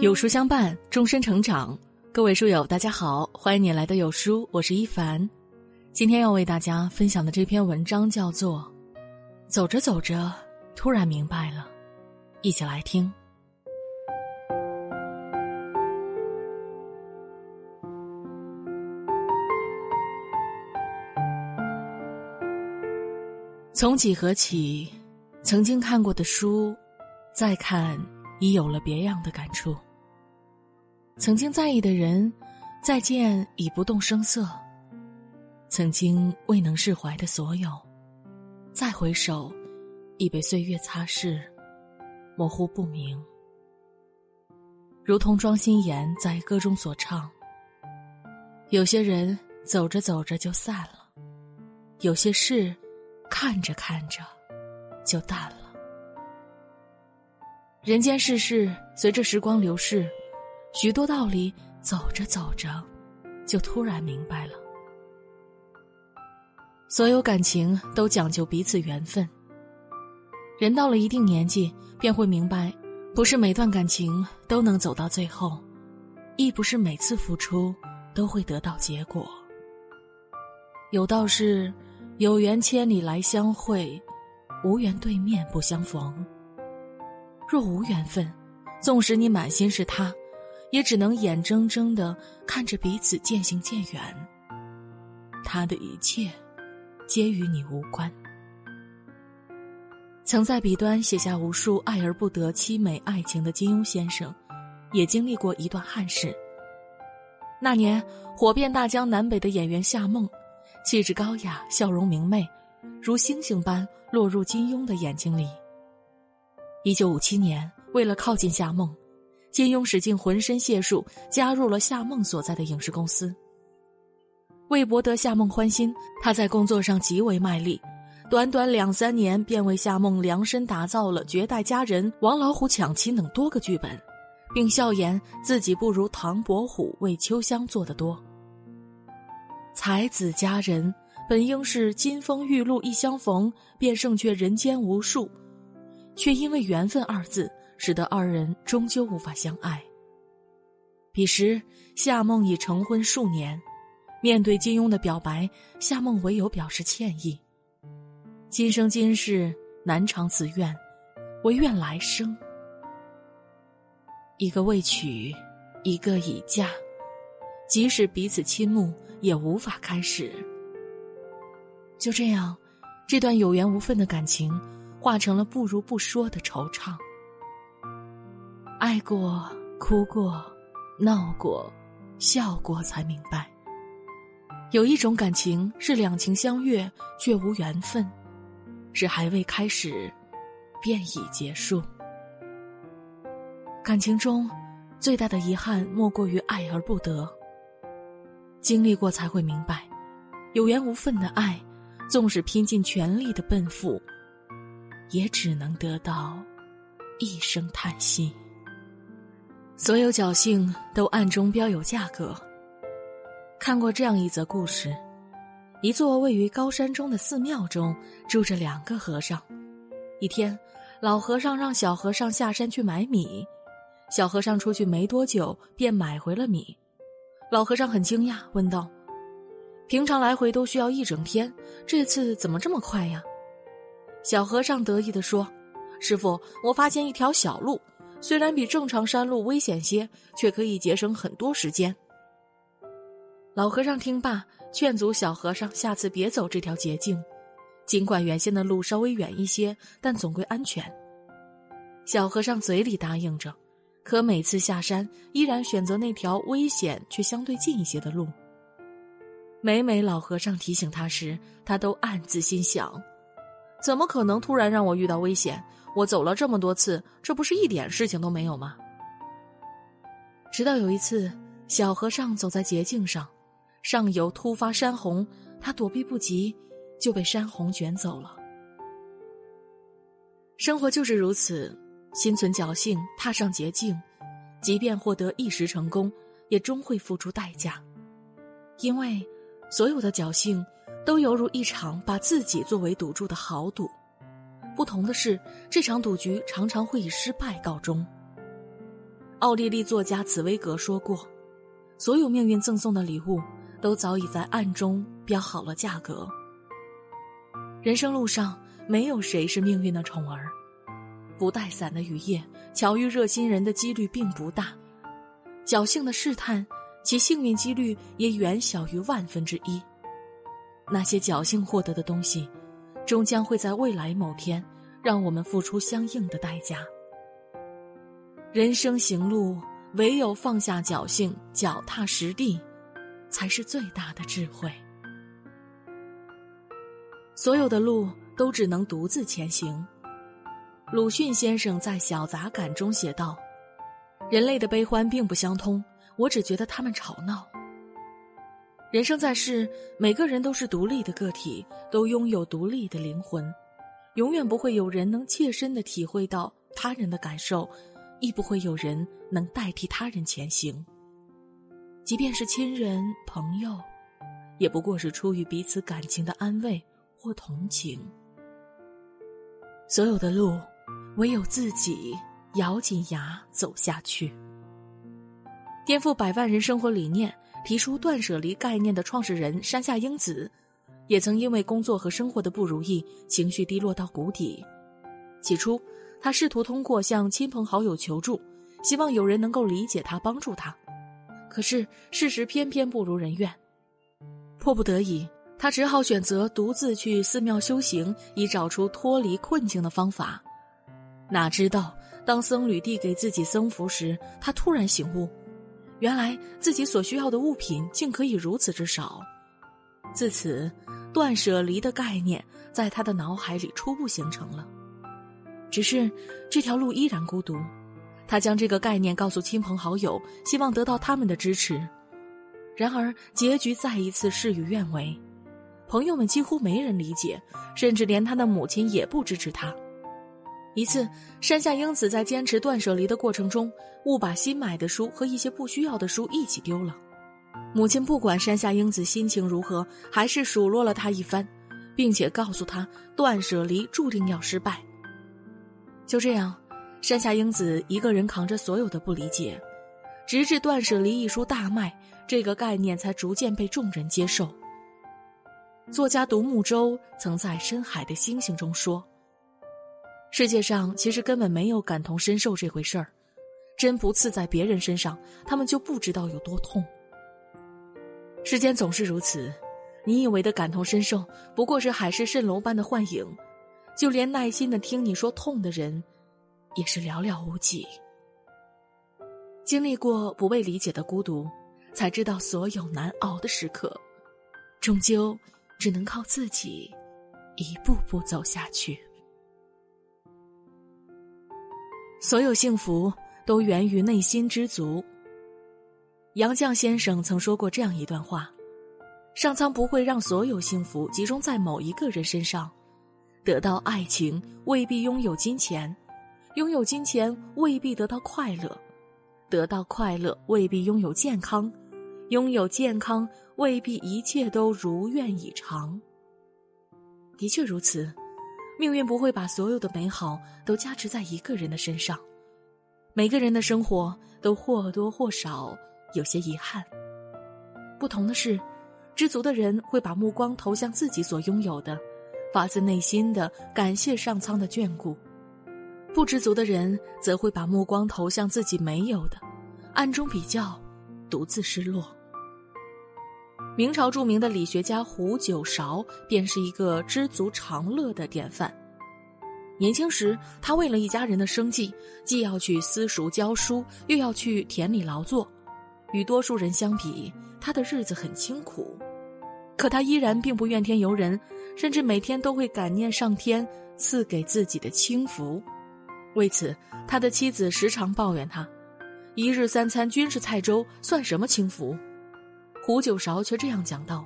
有书相伴，终身成长。各位书友，大家好，欢迎你来到有书，我是一凡。今天要为大家分享的这篇文章叫做《走着走着，突然明白了》，一起来听。从几何起，曾经看过的书，再看已有了别样的感触。曾经在意的人，再见已不动声色；曾经未能释怀的所有，再回首，已被岁月擦拭，模糊不明。如同庄心妍在歌中所唱：“有些人走着走着就散了，有些事看着看着就淡了。人间世事，随着时光流逝。”许多道理，走着走着，就突然明白了。所有感情都讲究彼此缘分。人到了一定年纪，便会明白，不是每段感情都能走到最后，亦不是每次付出都会得到结果。有道是：有缘千里来相会，无缘对面不相逢。若无缘分，纵使你满心是他。也只能眼睁睁的看着彼此渐行渐远。他的一切，皆与你无关。曾在笔端写下无数爱而不得凄美爱情的金庸先生，也经历过一段憾事。那年火遍大江南北的演员夏梦，气质高雅，笑容明媚，如星星般落入金庸的眼睛里。一九五七年，为了靠近夏梦。金庸使尽浑身解数，加入了夏梦所在的影视公司。为博得夏梦欢心，他在工作上极为卖力，短短两三年便为夏梦量身打造了《绝代佳人》《王老虎抢亲》等多个剧本，并笑言自己不如唐伯虎为秋香做得多。才子佳人本应是金风玉露一相逢便胜却人间无数，却因为缘分二字。使得二人终究无法相爱。彼时，夏梦已成婚数年，面对金庸的表白，夏梦唯有表示歉意。今生今世难偿此愿，唯愿来生。一个未娶，一个已嫁，即使彼此倾慕，也无法开始。就这样，这段有缘无分的感情，化成了不如不说的惆怅。爱过，哭过，闹过，笑过，才明白，有一种感情是两情相悦却无缘分，是还未开始，便已结束。感情中，最大的遗憾莫过于爱而不得。经历过才会明白，有缘无分的爱，纵使拼尽全力的奔赴，也只能得到一声叹息。所有侥幸都暗中标有价格。看过这样一则故事：一座位于高山中的寺庙中住着两个和尚。一天，老和尚让小和尚下山去买米，小和尚出去没多久便买回了米。老和尚很惊讶，问道：“平常来回都需要一整天，这次怎么这么快呀？”小和尚得意地说：“师傅，我发现一条小路。”虽然比正常山路危险些，却可以节省很多时间。老和尚听罢，劝阻小和尚下次别走这条捷径，尽管原先的路稍微远一些，但总归安全。小和尚嘴里答应着，可每次下山依然选择那条危险却相对近一些的路。每每老和尚提醒他时，他都暗自心想：怎么可能突然让我遇到危险？我走了这么多次，这不是一点事情都没有吗？直到有一次，小和尚走在捷径上，上游突发山洪，他躲避不及，就被山洪卷走了。生活就是如此，心存侥幸，踏上捷径，即便获得一时成功，也终会付出代价，因为所有的侥幸，都犹如一场把自己作为赌注的豪赌。不同的是，这场赌局常常会以失败告终。奥地利作家茨威格说过：“所有命运赠送的礼物，都早已在暗中标好了价格。”人生路上，没有谁是命运的宠儿。不带伞的雨夜，巧遇热心人的几率并不大；侥幸的试探，其幸运几率也远小于万分之一。那些侥幸获得的东西，终将会在未来某天，让我们付出相应的代价。人生行路，唯有放下侥幸，脚踏实地，才是最大的智慧。所有的路都只能独自前行。鲁迅先生在《小杂感》中写道：“人类的悲欢并不相通，我只觉得他们吵闹。”人生在世，每个人都是独立的个体，都拥有独立的灵魂，永远不会有人能切身的体会到他人的感受。亦不会有人能代替他人前行。即便是亲人朋友，也不过是出于彼此感情的安慰或同情。所有的路，唯有自己咬紧牙走下去。颠覆百万人生活理念、提出断舍离概念的创始人山下英子，也曾因为工作和生活的不如意，情绪低落到谷底。起初。他试图通过向亲朋好友求助，希望有人能够理解他、帮助他。可是事实偏偏不如人愿，迫不得已，他只好选择独自去寺庙修行，以找出脱离困境的方法。哪知道，当僧侣递给自己僧服时，他突然醒悟，原来自己所需要的物品竟可以如此之少。自此，断舍离的概念在他的脑海里初步形成了。只是这条路依然孤独，他将这个概念告诉亲朋好友，希望得到他们的支持。然而结局再一次事与愿违，朋友们几乎没人理解，甚至连他的母亲也不支持他。一次，山下英子在坚持断舍离的过程中，误把新买的书和一些不需要的书一起丢了。母亲不管山下英子心情如何，还是数落了他一番，并且告诉他断舍离注定要失败。就这样，山下英子一个人扛着所有的不理解，直至《断舍离》一书大卖，这个概念才逐渐被众人接受。作家独木舟曾在《深海的星星》中说：“世界上其实根本没有感同身受这回事儿，针不刺在别人身上，他们就不知道有多痛。世间总是如此，你以为的感同身受，不过是海市蜃楼般的幻影。”就连耐心的听你说痛的人，也是寥寥无几。经历过不被理解的孤独，才知道所有难熬的时刻，终究只能靠自己一步步走下去。所有幸福都源于内心知足。杨绛先生曾说过这样一段话：上苍不会让所有幸福集中在某一个人身上。得到爱情未必拥有金钱，拥有金钱未必得到快乐，得到快乐未必拥有健康，拥有健康未必一切都如愿以偿。的确如此，命运不会把所有的美好都加持在一个人的身上，每个人的生活都或多或少有些遗憾。不同的是，知足的人会把目光投向自己所拥有的。发自内心的感谢上苍的眷顾，不知足的人则会把目光投向自己没有的，暗中比较，独自失落。明朝著名的理学家胡九韶便是一个知足常乐的典范。年轻时，他为了一家人的生计，既要去私塾教书，又要去田里劳作，与多数人相比，他的日子很清苦。可他依然并不怨天尤人。甚至每天都会感念上天赐给自己的清福，为此，他的妻子时常抱怨他：“一日三餐均是菜粥，算什么清福？”胡九韶却这样讲道：“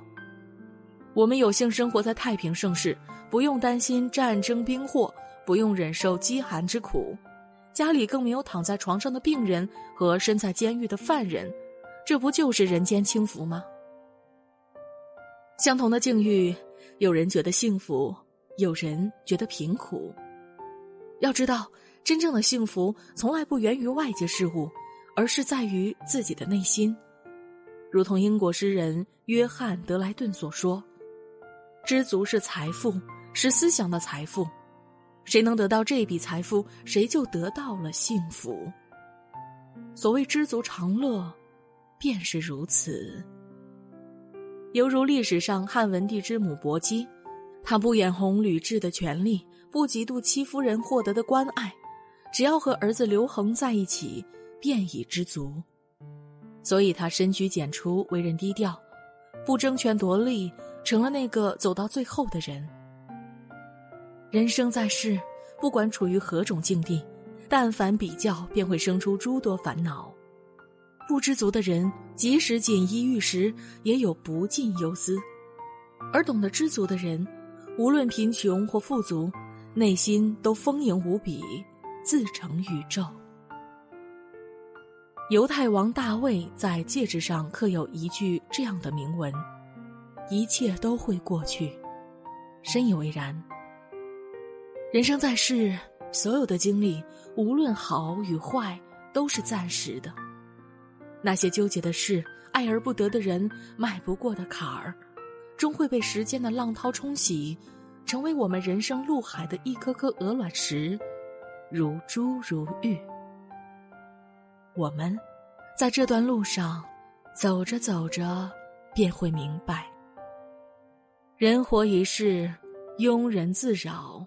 我们有幸生活在太平盛世，不用担心战争兵祸，不用忍受饥寒之苦，家里更没有躺在床上的病人和身在监狱的犯人，这不就是人间清福吗？”相同的境遇。有人觉得幸福，有人觉得贫苦。要知道，真正的幸福从来不源于外界事物，而是在于自己的内心。如同英国诗人约翰·德莱顿所说：“知足是财富，是思想的财富。谁能得到这笔财富，谁就得到了幸福。所谓知足常乐，便是如此。犹如历史上汉文帝之母薄姬，她不眼红吕雉的权利，不嫉妒戚夫人获得的关爱，只要和儿子刘恒在一起。”便已知足，所以他深居简出，为人低调，不争权夺利，成了那个走到最后的人。人生在世，不管处于何种境地，但凡比较，便会生出诸多烦恼。不知足的人，即使锦衣玉食，也有不尽忧思；而懂得知足的人，无论贫穷或富足，内心都丰盈无比，自成宇宙。犹太王大卫在戒指上刻有一句这样的铭文：“一切都会过去。”深以为然。人生在世，所有的经历，无论好与坏，都是暂时的。那些纠结的事、爱而不得的人、迈不过的坎儿，终会被时间的浪涛冲洗，成为我们人生路海的一颗颗鹅卵石，如珠如玉。我们，在这段路上，走着走着，便会明白：人活一世，庸人自扰。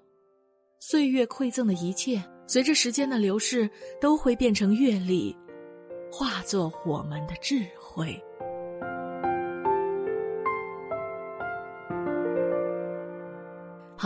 岁月馈赠的一切，随着时间的流逝，都会变成阅历，化作我们的智慧。